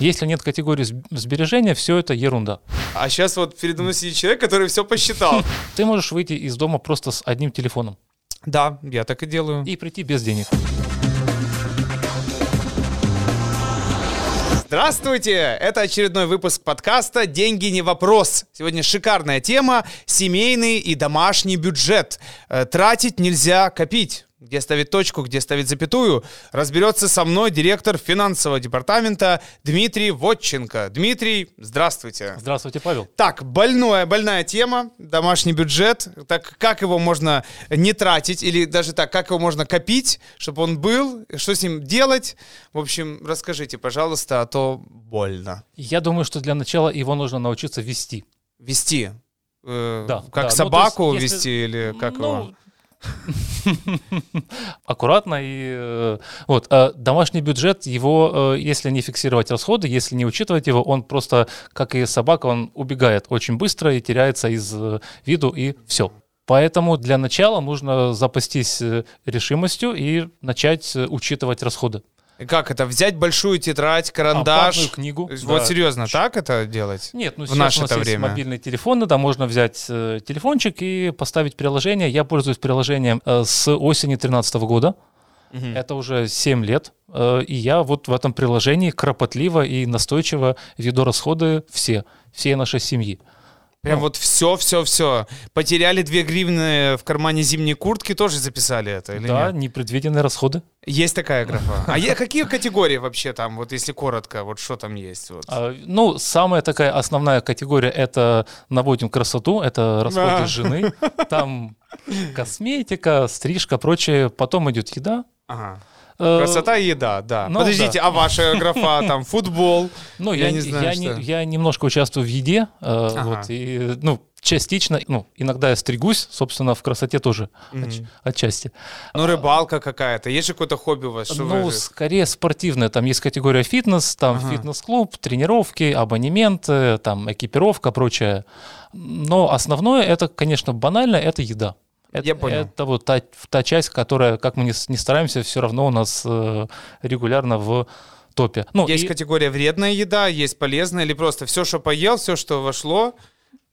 Если нет категории сб- сбережения, все это ерунда. А сейчас вот передо мной сидит человек, который все посчитал. Ты можешь выйти из дома просто с одним телефоном Да, я так и делаю. и прийти без денег. Здравствуйте! Это очередной выпуск подкаста «Деньги не вопрос». Сегодня шикарная тема – семейный и домашний бюджет. Э, Тратить нельзя копить. Где ставить точку, где ставить запятую, разберется со мной директор финансового департамента Дмитрий Вотченко. Дмитрий, здравствуйте. Здравствуйте, Павел. Так, больная, больная тема, домашний бюджет. Так, как его можно не тратить, или даже так, как его можно копить, чтобы он был, что с ним делать? В общем, расскажите, пожалуйста, а то больно. Я думаю, что для начала его нужно научиться вести. Вести. Э, Да, как да. Ну, собаку то есть, если- вести или как Ну, его? аккуратно и э, вот э, домашний бюджет его э, если не фиксировать расходы если не учитывать его он просто как и собака он убегает очень быстро и теряется из э, виду и все Поэтому для начала нужно запастись решимостью и начать учитывать расходы. Как это? Взять большую тетрадь, карандаш? Ампарную книгу. Вот да. серьезно, так это делать? Нет, ну в сейчас наше у нас это есть время? мобильные телефоны, да, можно взять э, телефончик и поставить приложение. Я пользуюсь приложением э, с осени 2013 года. Мгм. Это уже 7 лет. э, И я вот в этом приложении кропотливо и настойчиво веду расходы все, всей нашей семьи. Прям вот все, все, все. Потеряли две гривны в кармане зимней куртки, тоже записали это или да, нет? непредвиденные расходы. Есть такая графа. А е- какие категории вообще там, вот если коротко, вот что там есть? Вот. А, Ну, самая такая основная категория — это наводим красоту, это расходы А. жены. Там косметика, стрижка, прочее. Потом идет еда. Ага. Э, Красота и еда, да. ну, Подождите, а ваша графа там футбол? Ну, Я я, не знаю, я, что. не- я немножко участвую в еде, э, Ага. вот, и, ну, частично, ну, иногда я стригусь, собственно, в красоте тоже отч- отчасти. Ну, рыбалка какая-то. Есть же какое-то хобби у вас? Ну, вы- скорее спортивное, там есть категория фитнес, там Ага. фитнес-клуб, тренировки, абонементы, там экипировка, прочее. Но основное, это, конечно, банально, это еда. Это, Я понял. Это вот та, та часть, которая, как мы не, стараемся, все равно у нас э, регулярно в топе. Ну, Есть и- категория вредная еда, есть полезная, или просто все, что поел, все, что вошло,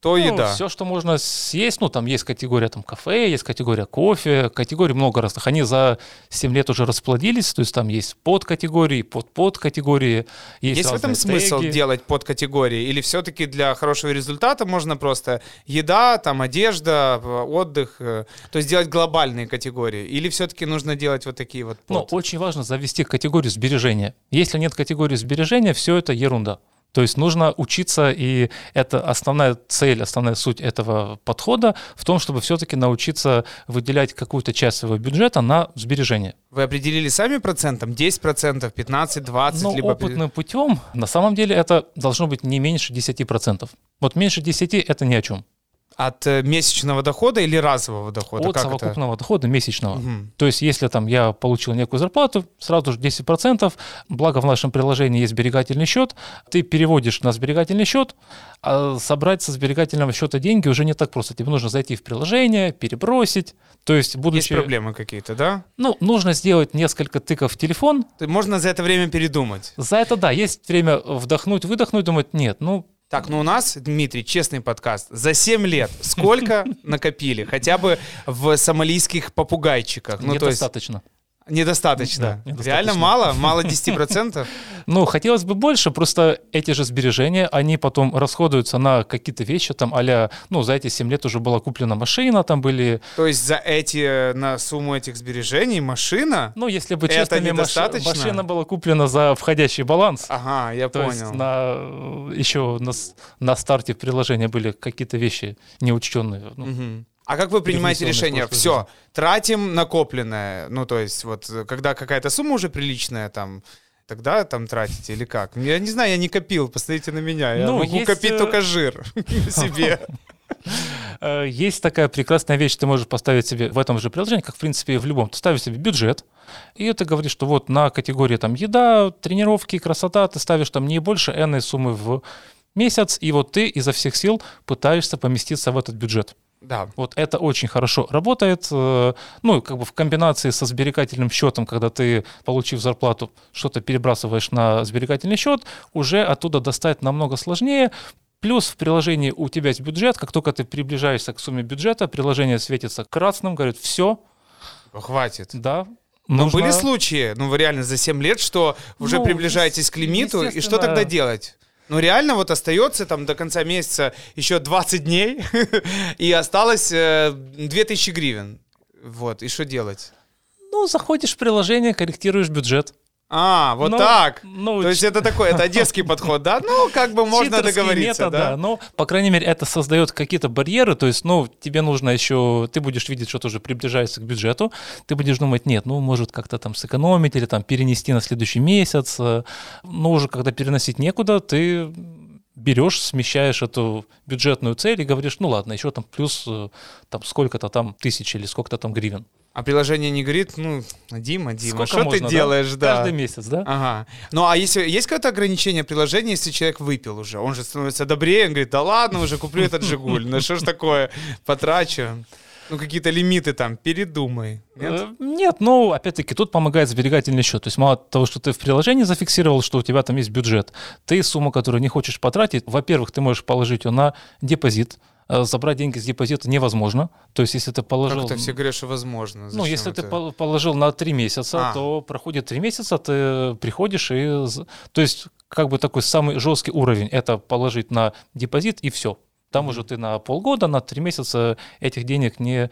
то еда. Все, Ну, что можно съесть, ну, там есть категория там, кафе, есть категория кофе, категорий много разных. Они за 7 лет уже расплодились, то есть там есть подкатегории, под-подкатегории. Есть, Есть в этом разные смысл теги. делать под категории? Или все-таки для хорошего результата можно просто еда, там одежда, э, отдых, э, то есть делать глобальные категории? Или все-таки нужно делать вот такие вот Но под? очень важно завести категорию сбережения. Если нет категории сбережения, все это ерунда. То есть нужно учиться, и это основная цель, основная суть этого подхода в том, чтобы все-таки научиться выделять какую-то часть своего бюджета на сбережение. Вы определили сами процентом? 10%, 15, 20? Но либо... опытным путем, на самом деле, это должно быть не меньше 10%. Вот меньше 10 это ни о чем. От э, месячного дохода или разового дохода? От Как это? совокупного дохода месячного. Мгм. То есть, если там я получил некую зарплату, сразу же 10%, благо в нашем приложении есть сберегательный счет, ты переводишь на сберегательный счет, а собрать со сберегательного счета деньги уже не так просто. Тебе нужно зайти в приложение, перебросить. То есть, Есть будучи... проблемы какие-то, да? Ну, нужно сделать несколько тыков в телефон. Можно за это время передумать. За это, да, есть время вдохнуть, выдохнуть, думать, нет, ну, Так, ну у нас, Дмитрий, честный подкаст. За 7 лет сколько накопили? Хотя бы в сомалийских попугайчиках. Ну, то есть недостаточно. Да, недостаточно. Реально мало? Мало 10%? Ну, хотелось бы больше, просто эти же сбережения, они потом расходуются на какие-то вещи, там, а ну, за эти 7 лет уже была куплена машина, там были, То есть за эти, э, на сумму этих сбережений машина? ну, если бы честными, маш- машина была куплена за входящий баланс, Ага, я то понял. есть на, еще на, на старте приложения были какие-то вещи неучтенные. Ну, Мгм. А как вы принимаете решение? Все, тратим накопленное. Ну, то есть, вот, когда какая-то сумма уже приличная, там, тогда там тратите или как? Я не знаю, я не копил, посмотрите на меня. Я Ну, могу есть, копить э, только жир себе. Э, Есть такая прекрасная вещь, ты можешь поставить себе в этом же приложении, как в принципе в любом. Ты ставишь себе бюджет, и это говорит, что вот на категории там еда, тренировки, красота, ты ставишь там не больше энной суммы в месяц, и вот ты изо всех сил пытаешься поместиться в этот бюджет. Да. Вот это очень хорошо работает. э, Ну, как бы в комбинации со сберегательным счетом, когда ты, получив зарплату, что-то перебрасываешь на сберегательный счет, уже оттуда достать намного сложнее. Плюс в приложении у тебя есть бюджет. Как только ты приближаешься к сумме бюджета, приложение светится красным, говорит, все, Хватит. да. Но нужно- были случаи, ну вы реально за 7 лет, что уже Ну, приближаетесь к лимиту, и что тогда делать? Ну реально вот остается там до конца месяца еще 20 дней, и осталось э, 2000 гривен. Вот, и что делать? Ну, заходишь в приложение, корректируешь бюджет. А, вот Ну, так. ну, То есть это такой, это одесский подход, да? Ну, как бы можно договориться, метод, да? Но, по крайней мере, это создает какие-то барьеры. То есть, ну, тебе нужно еще... Ты будешь видеть, что тоже приближается к бюджету. Ты будешь думать, нет, ну, может, как-то там сэкономить или там перенести на следующий месяц. Но уже когда переносить некуда, ты берешь, смещаешь эту бюджетную цель и говоришь, ну ладно, еще там плюс э, там сколько-то там тысяч или сколько-то там гривен. А приложение не говорит, ну, Дима, Дима, Сколько что ты можно, делаешь, да? Каждый месяц, да? Ага. Ну, а если есть какое-то ограничение приложения, если человек выпил уже? Он же становится добрее, он говорит, да ладно, уже куплю этот Жигуль, ну что ж такое, потрачу. Ну, какие-то лимиты там, передумай. Нет? Э, Нет, ну, опять-таки, тут помогает сберегательный счет. То есть мало того, что ты в приложении зафиксировал, что у тебя там есть бюджет, ты сумму, которую не хочешь потратить, во-первых, ты можешь положить ее на депозит, забрать деньги с депозита невозможно. То есть если ты положил... Как-то все говорят, что возможно. Ну, Зачем если ты это? пол- положил на три месяца, А. то проходит три месяца, ты приходишь и... То есть как бы такой самый жесткий уровень — это положить на депозит и все. Там уже ты на полгода, на три месяца этих денег не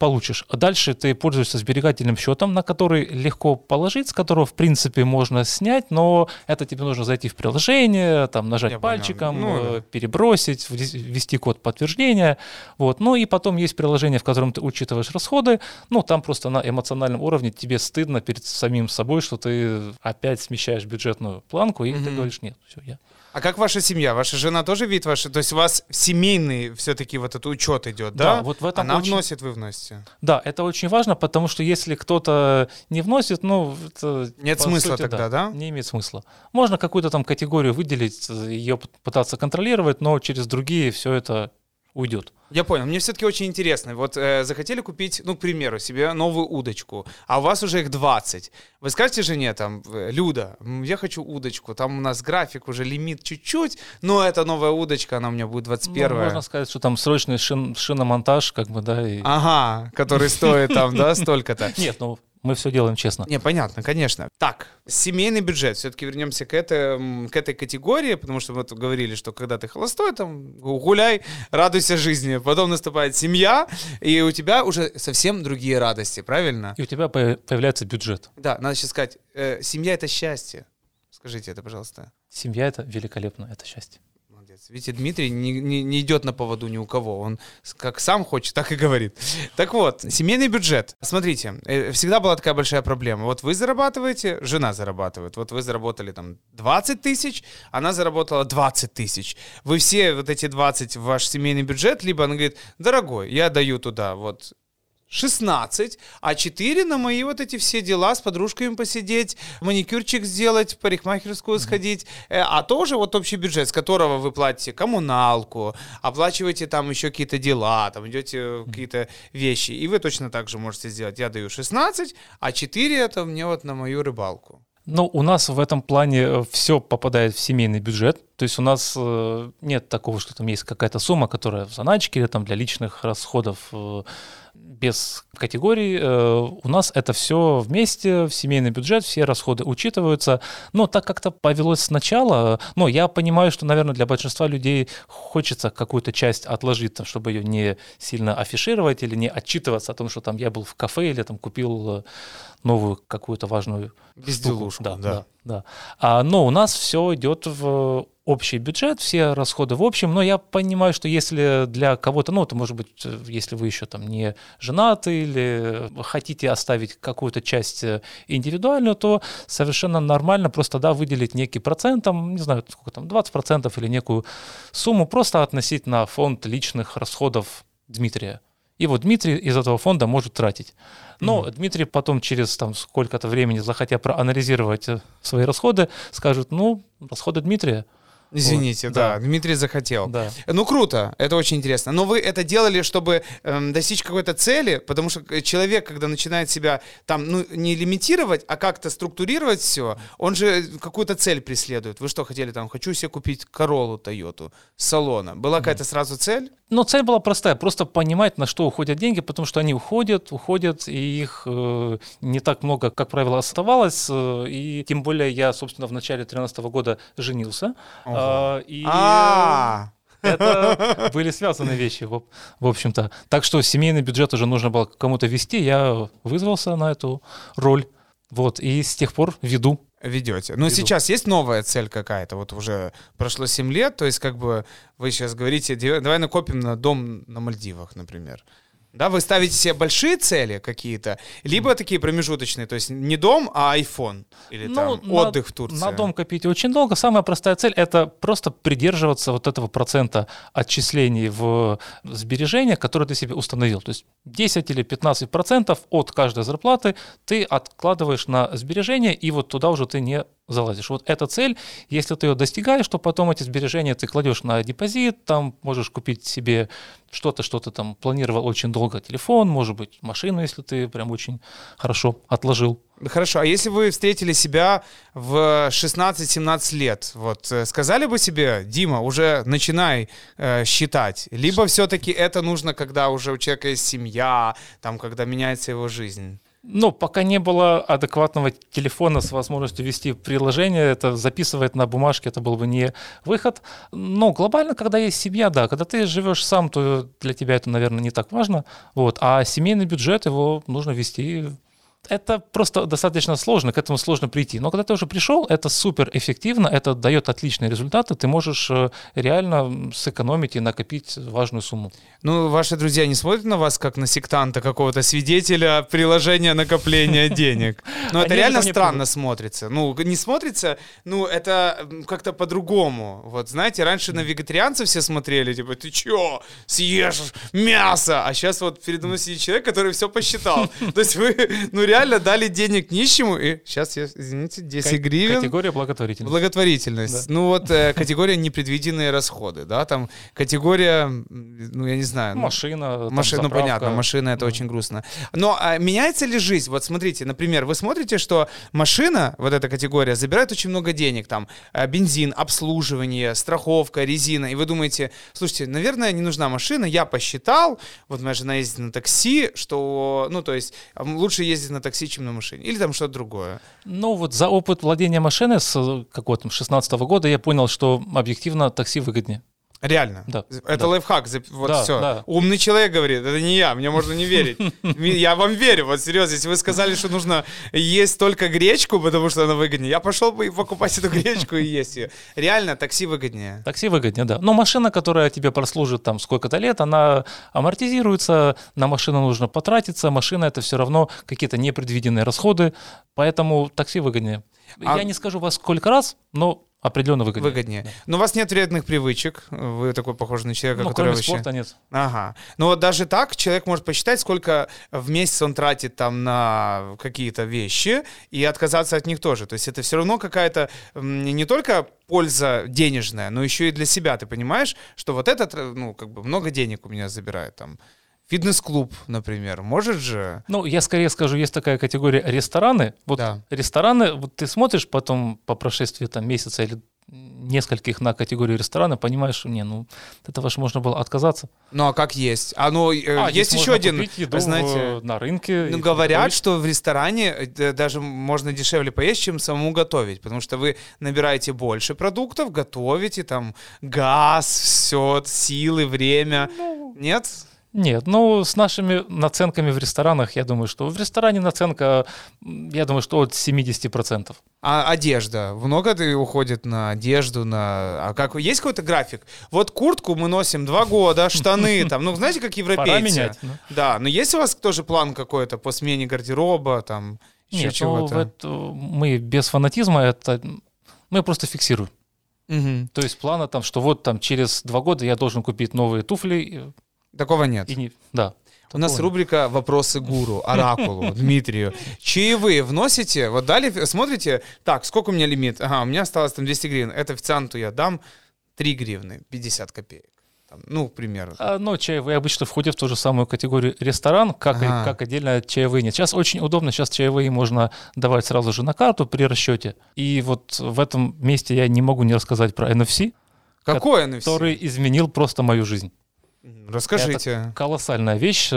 получишь. А дальше ты пользуешься сберегательным счетом, на который легко положить, с которого, в принципе, можно снять, но это тебе нужно зайти в приложение, там, нажать Я понял. пальчиком, Ну, э, да. перебросить, ввести- код подтверждения. Вот. Ну и потом есть приложение, в котором ты учитываешь расходы. Ну, там просто на эмоциональном уровне тебе стыдно перед самим собой, что ты опять смещаешь бюджетную планку, и ты Мгм. говоришь, нет, все, я. А как ваша семья? Ваша жена тоже видит ваши... То есть у вас семейный все-таки вот этот учет идет, да? Да, вот в этом Она очень- вносит, вы вносите. Да, это очень важно, потому что если кто-то не вносит, ну, это, Нет смысла сути, тогда, да? Не имеет смысла. Можно какую-то там категорию выделить, ее пытаться контролировать, но через другие все это уйдет. Я понял. Мне все-таки очень интересно. Вот э, захотели купить, ну, к примеру, себе новую удочку, а у вас уже их 20. Вы скажете жене, там, э, Люда, я хочу удочку, там у нас график, уже лимит чуть-чуть, но это новая удочка, она у меня будет 21 Ну, можно сказать, что там срочный шин- шиномонтаж, как бы, да, и... Ага, который стоит там, да, столько-то. Нет, ну, мы все делаем честно. Не, понятно, конечно. Так, семейный бюджет. Все-таки вернемся к, этой, к этой категории, потому что мы тут говорили, что когда ты холостой, там, гуляй, радуйся жизни. Потом наступает семья, и у тебя уже совсем другие радости, правильно? И у тебя по- появляется бюджет. Да, надо сейчас сказать, э, семья — это счастье. Скажите это, пожалуйста. Семья — это великолепно, это счастье. Молодец. Видите, Дмитрий не, не- не идет на поводу ни у кого. Он как сам хочет, так и говорит. Так вот, семейный бюджет. Смотрите, э, всегда была такая большая проблема. Вот вы зарабатываете, жена зарабатывает. Вот вы заработали там 20 тысяч, она заработала 20 тысяч. Вы все вот эти 20 в ваш семейный бюджет, либо она говорит, дорогой, я даю туда вот 16, а 4 на мои вот эти все дела с подружками посидеть, маникюрчик сделать, в парикмахерскую сходить, Э, а тоже вот общий бюджет, с которого вы платите коммуналку, оплачиваете там еще какие-то дела, там идете э, какие-то вещи, и вы точно так же можете сделать. Я даю 16, а 4 это мне вот на мою рыбалку. Ну, у нас в этом плане все попадает в семейный бюджет. То есть у нас э, нет такого, что там есть какая-то сумма, которая в заначке или там для личных расходов э, без категорий. Э, у нас это все вместе, в семейный бюджет, все расходы учитываются. Но так как-то повелось сначала, но я понимаю, что, наверное, для большинства людей хочется какую-то часть отложить, чтобы ее не сильно афишировать или не отчитываться о том, что там я был в кафе или там купил э, новую какую-то важную Безделушку, да, да. да, да. А, но у нас все идет в общий бюджет, все расходы в общем, но я понимаю, что если для кого-то, ну, это может быть, э, если вы еще там не женаты или хотите оставить какую-то часть э, индивидуальную, то совершенно нормально просто, да, выделить некий процент, там, не знаю, сколько там, 20% или некую сумму, просто относить на фонд личных расходов Дмитрия. И вот Дмитрий из этого фонда может тратить. Но Дмитрий потом через там сколько-то времени, захотя проанализировать э, свои расходы, скажет, ну, расходы Дмитрия. Извините, Вот, да, да. Дмитрий захотел. Да. Ну круто, это очень интересно. Но вы это делали, чтобы эм, достичь какой-то цели, потому что э, человек, когда начинает себя там, ну, не лимитировать, а как-то структурировать все, он же какую-то цель преследует. Вы что хотели там? Хочу себе купить Королу Тойоту с салона. Была какая-то сразу цель? Но цель была простая, просто понимать, на что уходят деньги, потому что они уходят, уходят, и их э, не так много, как правило, оставалось. э, и тем более я, собственно, в начале 2013 года женился. Э, и А, это были связанные вещи, в, об- в общем-то. Так что семейный бюджет уже нужно было кому-то вести, я вызвался на эту роль. Вот, и с тех пор веду. ведете. Ну, Веду. сейчас есть новая цель какая-то? Вот уже прошло 7 лет, то есть как бы вы сейчас говорите, «Ди- давай накопим на дом на Мальдивах, например. Да, вы ставите себе большие цели какие-то, либо такие промежуточные, то есть не дом, а iPhone или Ну, там на- отдых в Турции. На дом копить очень долго. Самая простая цель — это просто придерживаться вот этого процента отчислений в сбережения, которые ты себе установил. То есть 10 или 15 процентов от каждой зарплаты ты откладываешь на сбережения, и вот туда уже ты не залазишь. Вот эта цель, если ты ее достигаешь, то потом эти сбережения ты кладешь на депозит, там можешь купить себе что-то, что ты там планировал очень долго, телефон, может быть, машину, если ты прям очень хорошо отложил. Хорошо, а если вы встретили себя в 16-17 лет, вот э, сказали бы себе, Дима, уже начинай э, считать, либо все-таки это нужно, когда уже у человека есть семья, там, когда меняется его жизнь? Ну, пока не было адекватного телефона с возможностью вести приложение, это записывать на бумажке, это был бы не выход. Но глобально, когда есть семья, да, когда ты живешь сам, то для тебя это, наверное, не так важно. Вот. А семейный бюджет, его нужно вести это просто достаточно сложно, к этому сложно прийти. Но когда ты уже пришел, это супер эффективно, это дает отличные результаты, ты можешь э, реально сэкономить и накопить важную сумму. Ну, ваши друзья не смотрят на вас как на сектанта какого-то свидетеля приложения накопления денег. Ну, это реально странно смотрится. Ну, не смотрится, ну, это как-то по-другому. Вот, знаете, раньше на вегетарианцев все смотрели, типа, ты чё, съешь мясо? А сейчас вот передо мной сидит человек, который все посчитал. То есть вы, ну, реально дали денег нищему, и сейчас, я, извините, 10 Кат- гривен. Категория благотворительности. Благотворительность. Ну вот э, категория непредвиденные расходы, да, там категория, ну я не знаю. ну, Машина, там, Машина, ну понятно, машина это очень грустно. Но а, меняется ли жизнь? Вот смотрите, например, вы смотрите, что машина, вот эта категория, забирает очень много денег, там э, бензин, обслуживание, страховка, резина, и вы думаете, слушайте, наверное, не нужна машина, я посчитал, вот моя жена ездит на такси, что, ну то есть лучше ездить на такси, чем на машине, или там что-то другое. Ну вот за опыт владения машиной с э, какого-то 16 года я понял, что объективно такси выгоднее. Реально. Да, Это да. лайфхак. Вот Да, все. да. Умный человек говорит, это не я, мне можно не верить. Я вам верю, вот серьезно. Если вы сказали, что нужно есть только гречку, потому что она выгоднее, я пошел бы покупать эту гречку и есть ее. Реально, такси выгоднее. Такси выгоднее, да. Но машина, которая тебе прослужит там сколько-то лет, она амортизируется, на машину нужно потратиться, машина это все равно какие-то непредвиденные расходы, поэтому такси выгоднее. А- Я не скажу во сколько раз, но определенно выгоднее. Выгоднее. Но у вас нет вредных привычек. Вы такой похож на человека, Ну, который кроме вообще... спорта нет. Ага. Ну вот даже так человек может посчитать, сколько в месяц он тратит там на какие-то вещи, и отказаться от них тоже. То есть это все равно какая-то не только польза денежная, но еще и для себя. Ты понимаешь, что вот этот, э, ну, как бы много денег у меня забирает там. Фитнес-клуб, например, может же... Ну, я скорее скажу, есть такая категория рестораны. Вот Да. рестораны, вот ты смотришь потом по прошествии там месяца или нескольких на категорию ресторана, понимаешь, не, ну, от этого же можно было отказаться. Ну а как есть? А ну, э, А, есть еще один, еду знаете... на рынке. Ну, говорят, что в ресторане э, даже можно дешевле поесть, чем самому готовить, потому что вы набираете больше продуктов, готовите, там, газ, все, силы, время. Ну, Нет? Нет, ну, с нашими наценками в ресторанах, я думаю, что в ресторане наценка, я думаю, что от 70%. А одежда? Много ты уходит на одежду, на... А как... Есть какой-то график? Вот куртку мы носим два года, штаны там, ну, знаете, как европейцы. Пора менять. ну. Да, но есть у вас тоже план какой-то по смене гардероба, там, еще Нет, ну, чего-то? это- мы без фанатизма, это мы просто фиксируем. Мгм. То есть плана там, что вот там через два года я должен купить новые туфли. И- Такого нет. И не, да. У нас нет. рубрика «Вопросы гуру», оракулу, Дмитрию. Чаевые вносите? Вот дали, смотрите, так, сколько у меня лимит? Ага, у меня осталось там 200 гривен. Это официанту я дам 3 гривны, 50 копеек. Там, ну, к примеру. А, Но чаевые обычно входят в ту же самую категорию ресторан, как, и- Ага. как отдельно чаевые нет. Сейчас очень удобно, сейчас чаевые можно давать сразу же на карту при расчете. И вот в этом месте я не могу не рассказать про NFC, Какой NFC? который изменил просто мою жизнь. Расскажите. Колоссальная вещь. Э,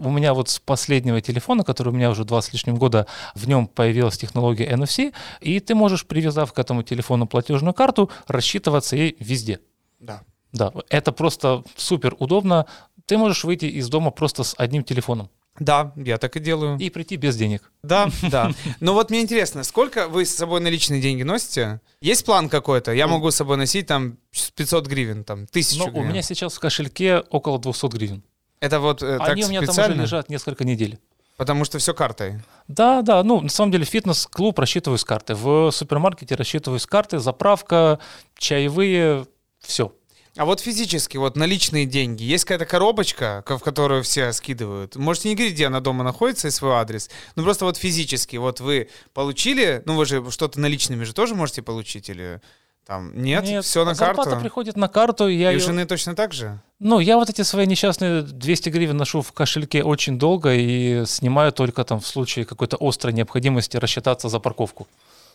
У меня вот с последнего телефона, который у меня уже два с лишним года, в нем появилась технология NFC, и ты можешь, привязав к этому телефону платежную карту, рассчитываться ей везде. Да. Да, это просто супер удобно. Ты можешь выйти из дома просто с одним телефоном Да, я так и делаю. и прийти без денег. Да, да. Но вот мне интересно, сколько вы с собой наличные деньги носите? Есть план какой-то? Я могу с собой носить там 500 гривен, там, 1000 Но Ну, у гривен. меня сейчас в кошельке около 200 гривен. Это вот э, так Они у меня там уже лежат несколько недель. Потому что все картой. Да, да, ну, на самом деле, фитнес-клуб рассчитываю с карты. В супермаркете рассчитываю с карты, заправка, чаевые, все. А вот физически, вот наличные деньги, есть какая-то коробочка, ко- в которую все скидывают? Можете не говорить, где она дома находится и свой адрес. Ну просто вот физически, вот вы получили, ну вы же что-то наличными же тоже можете получить или там нет, все на зарплата карту. приходит на карту, и я И её- жены точно так же? Ну, я вот эти свои несчастные 200 гривен ношу в кошельке очень долго и снимаю только там в случае какой-то острой необходимости рассчитаться за парковку.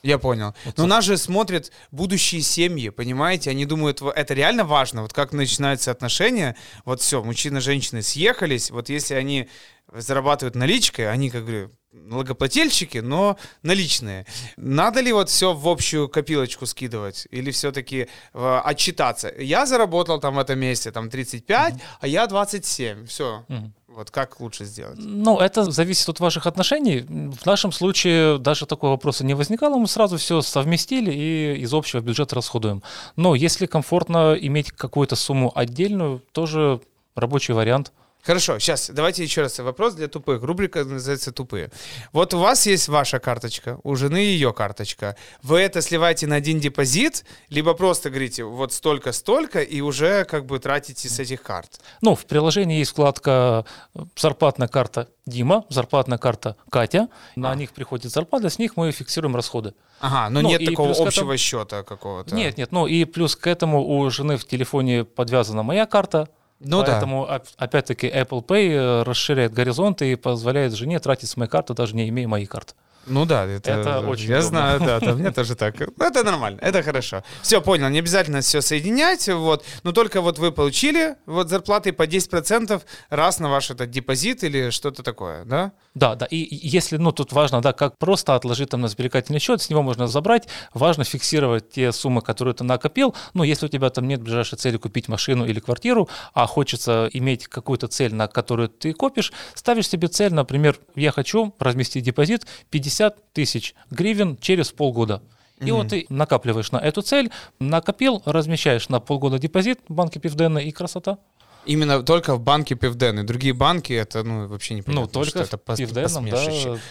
Я понял. Но нас же смотрят будущие семьи, понимаете? Они думают, «Во- это реально важно. Вот как начинаются отношения. Вот все, мужчина и женщины съехались. Вот если они зарабатывают наличкой, они, как говорю, налогоплательщики, но наличные. Надо ли вот все в общую копилочку скидывать? Или все-таки отчитаться? Я заработал там в этом месте там 35, а я 27. Все. Мгм. Вот как лучше сделать? Ну, это зависит от ваших отношений. В нашем случае даже такого вопроса не возникало. Мы сразу все совместили и из общего бюджета расходуем. Но если комфортно иметь какую-то сумму отдельную, тоже рабочий вариант. Хорошо, сейчас давайте еще раз вопрос для тупых. Рубрика называется «Тупые». Вот у вас есть ваша карточка, у жены ее карточка. Вы это сливаете на один депозит, либо просто говорите вот столько-столько и уже как бы тратите с этих карт. Ну, в приложении есть вкладка э, «Зарплатная карта Дима», «Зарплатная карта Катя». На А. них приходит зарплата, с них мы фиксируем расходы. Ага, но Ну, нет такого общего этому- счета какого-то. Нет, нет, ну и плюс к этому у жены в телефоне подвязана моя карта, Ну да. поэтому оп- опять-таки Apple Pay э, расширяет горизонты и позволяет жене тратить с моей карты, даже не имея моей карты. Ну да, это, Это очень Я удобно. знаю, да, да, мне тоже так. Ну, Это нормально, это хорошо. Все, понял, не обязательно все соединять, вот. Но только вот вы получили вот зарплаты по 10% раз на ваш этот депозит или что-то такое, да? Да, да. И и если, ну, тут важно, да, как просто отложить там на сберегательный счет, с него можно забрать. Важно фиксировать те суммы, которые ты накопил. Ну, если у тебя там нет ближайшей цели купить машину или квартиру, а хочется иметь какую-то цель, на которую ты копишь, ставишь себе цель, например, я хочу разместить депозит 50 тысяч гривен через полгода. И вот ты накапливаешь на эту цель, накопил, размещаешь на полгода депозит в банке Пивдена и красота. Именно только в банке Пивден. И другие банки, это ну, вообще не Ну, только что это пос- Пивденом, да.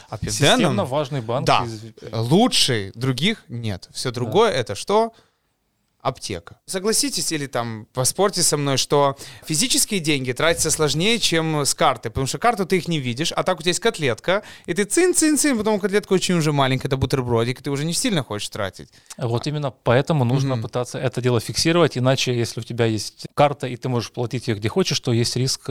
А системно Пивденом важный банк. Да. из- лучший, других нет. Все другое это что? Аптека. Согласитесь или там поспорьте со мной, что физические деньги тратятся сложнее, чем с карты, потому что карту ты их не видишь, а так у тебя есть котлетка, и ты цин-цин-цин, потом котлетка очень уже маленькая, это бутербродик, и ты уже не сильно хочешь тратить. Вот именно поэтому нужно Мгм. пытаться это дело фиксировать, иначе если у тебя есть карта и ты можешь платить ее где хочешь, то есть риск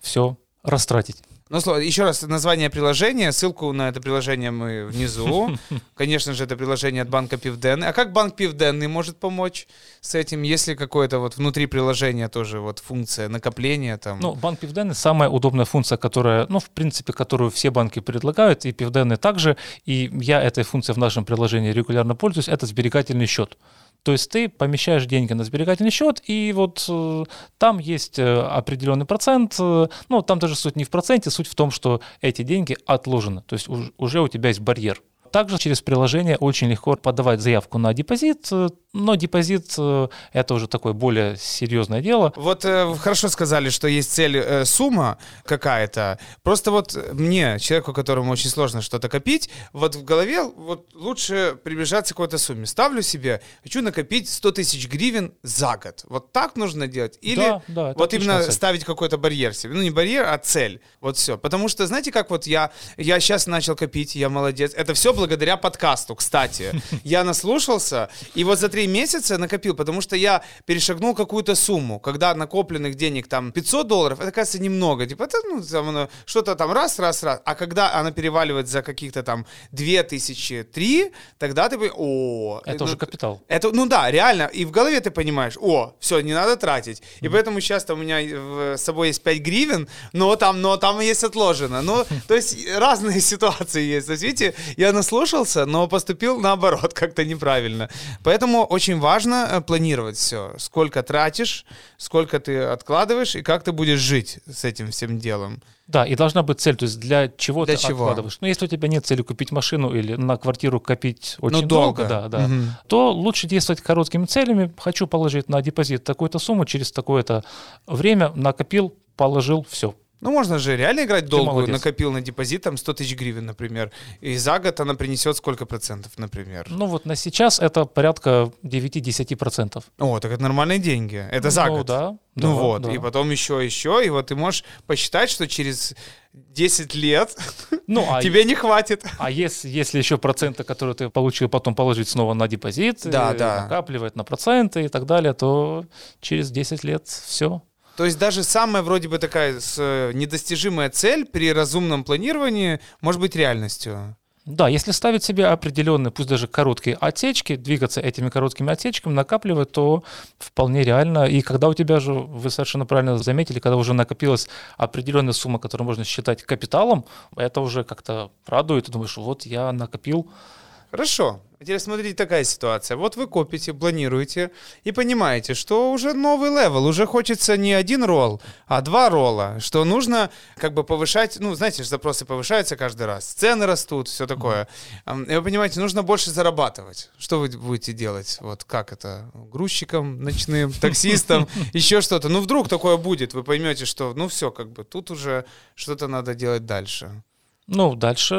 все растратить. Ну, слово, еще раз название приложения, ссылку на это приложение мы внизу. Конечно же, это приложение от банка Пивден. А как банк Пивденный может помочь с этим, если какое-то вот внутри приложения тоже вот функция накопления там? Ну, банк Пивдены самая удобная функция, которая, ну, в принципе, которую все банки предлагают, и Пивдены также, и я этой функцией в нашем приложении регулярно пользуюсь, это сберегательный счет. То есть ты помещаешь деньги на сберегательный счет, и вот э, там есть э, определенный процент, э, ну, там даже суть не в проценте, суть в том, что эти деньги отложены, то есть уж- уже у тебя есть барьер. Также через приложение очень легко подавать заявку на депозит. Но депозит э, это уже такое более серьезное дело. Вот э, хорошо сказали, что есть цель э, сумма какая-то. Просто вот мне, человеку, которому очень сложно что-то копить, вот в голове вот лучше приближаться к какой-то сумме. Ставлю себе, хочу накопить 100 тысяч гривен за год. Вот так нужно делать? Или Да, да, вот именно цель. ставить какой-то барьер себе? Ну, не барьер, а цель. Вот все. Потому что, знаете, как вот я, я сейчас начал копить, я молодец. Это все благодаря подкасту, кстати. Я наслушался, и вот за три месяца накопил, потому что я перешагнул какую-то сумму. Когда накопленных денег там 500 долларов, это, кажется, немного. Типа, это ну, там, что-то там раз, раз, раз. А когда она переваливает за каких-то там 2000, 3, тогда ты... О, Это ну, уже капитал. это, ну да, реально. И в голове ты понимаешь, о, все, не надо тратить. И поэтому сейчас там у меня в- с собой есть 5 гривен, но там, но там есть отложено. Ну, то есть разные ситуации есть. То есть, видите, я наслушался, но поступил наоборот, как-то неправильно. Поэтому очень важно э, планировать все. Сколько тратишь, сколько ты откладываешь и как ты будешь жить с этим всем делом. Да, и должна быть цель, то есть для чего Для ты чего? откладываешь. Ну, если у тебя нет цели купить машину или на квартиру копить очень Ну, долго. да, да, Мгм. то лучше действовать короткими целями. Хочу положить на депозит такую-то сумму, через такое-то время накопил, положил, все. Ну, можно же реально играть долгую. Накопил на депозит там 100 тысяч гривен, например. И за год она принесет сколько процентов, например? Ну, вот на сейчас это порядка 9-10%. О, так это нормальные деньги. Это за ну, год. да. Ну да, вот, да. и потом еще, еще, и вот ты можешь посчитать, что через 10 лет Ну, а, тебе не хватит. а если, если еще проценты, которые ты получил, потом положить снова на депозит, Да, э, да. накапливать на проценты и так далее, то через 10 лет все. То есть даже самая вроде бы такая э, недостижимая цель при разумном планировании может быть реальностью. Да, если ставить себе определенные, пусть даже короткие отсечки, двигаться этими короткими отсечками, накапливать, то вполне реально. И когда у тебя же, вы совершенно правильно заметили, когда уже накопилась определенная сумма, которую можно считать капиталом, это уже как-то радует. Ты думаешь, вот я накопил. Хорошо. Теперь смотрите, такая ситуация. Вот вы копите, планируете и понимаете, что уже новый level, уже хочется не один ролл, а два ролла, что нужно как бы повышать, ну, знаете, запросы повышаются каждый раз, цены растут, все такое. И вы понимаете, нужно больше зарабатывать. Что вы будете делать? Вот как это? Грузчиком ночным, таксистом, еще что-то. Ну, вдруг такое будет, вы поймете, что, ну, все, как бы, тут уже что-то надо делать дальше. Ну, дальше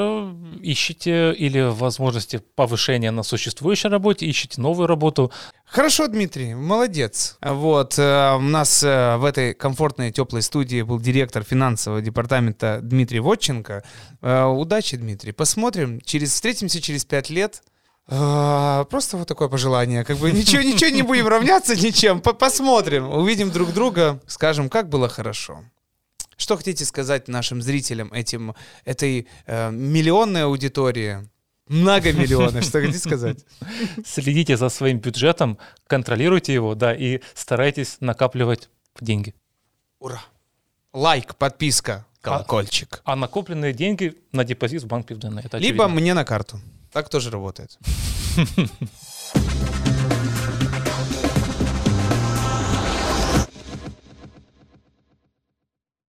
ищите или возможности повышения на существующей работе, ищите новую работу. Хорошо, Дмитрий, молодец. Вот, э, у нас э, в этой комфортной, теплой студии был директор финансового департамента Дмитрий Водченко. Э, Удачи, Дмитрий. Посмотрим, через, встретимся через пять лет. Просто вот такое пожелание. Как бы ничего, ничего не будем равняться ничем. По- Посмотрим, увидим друг друга, скажем, как было хорошо. Что хотите сказать нашим зрителям, этим, этой э, миллионной аудитории? Многомиллионной, что хотите сказать? Следите за своим бюджетом, контролируйте его, да, и старайтесь накапливать деньги. Ура! Лайк, подписка, колокольчик. А накопленные деньги на депозит в банк Пивдена. Либо очевидно. мне на карту. Так тоже работает.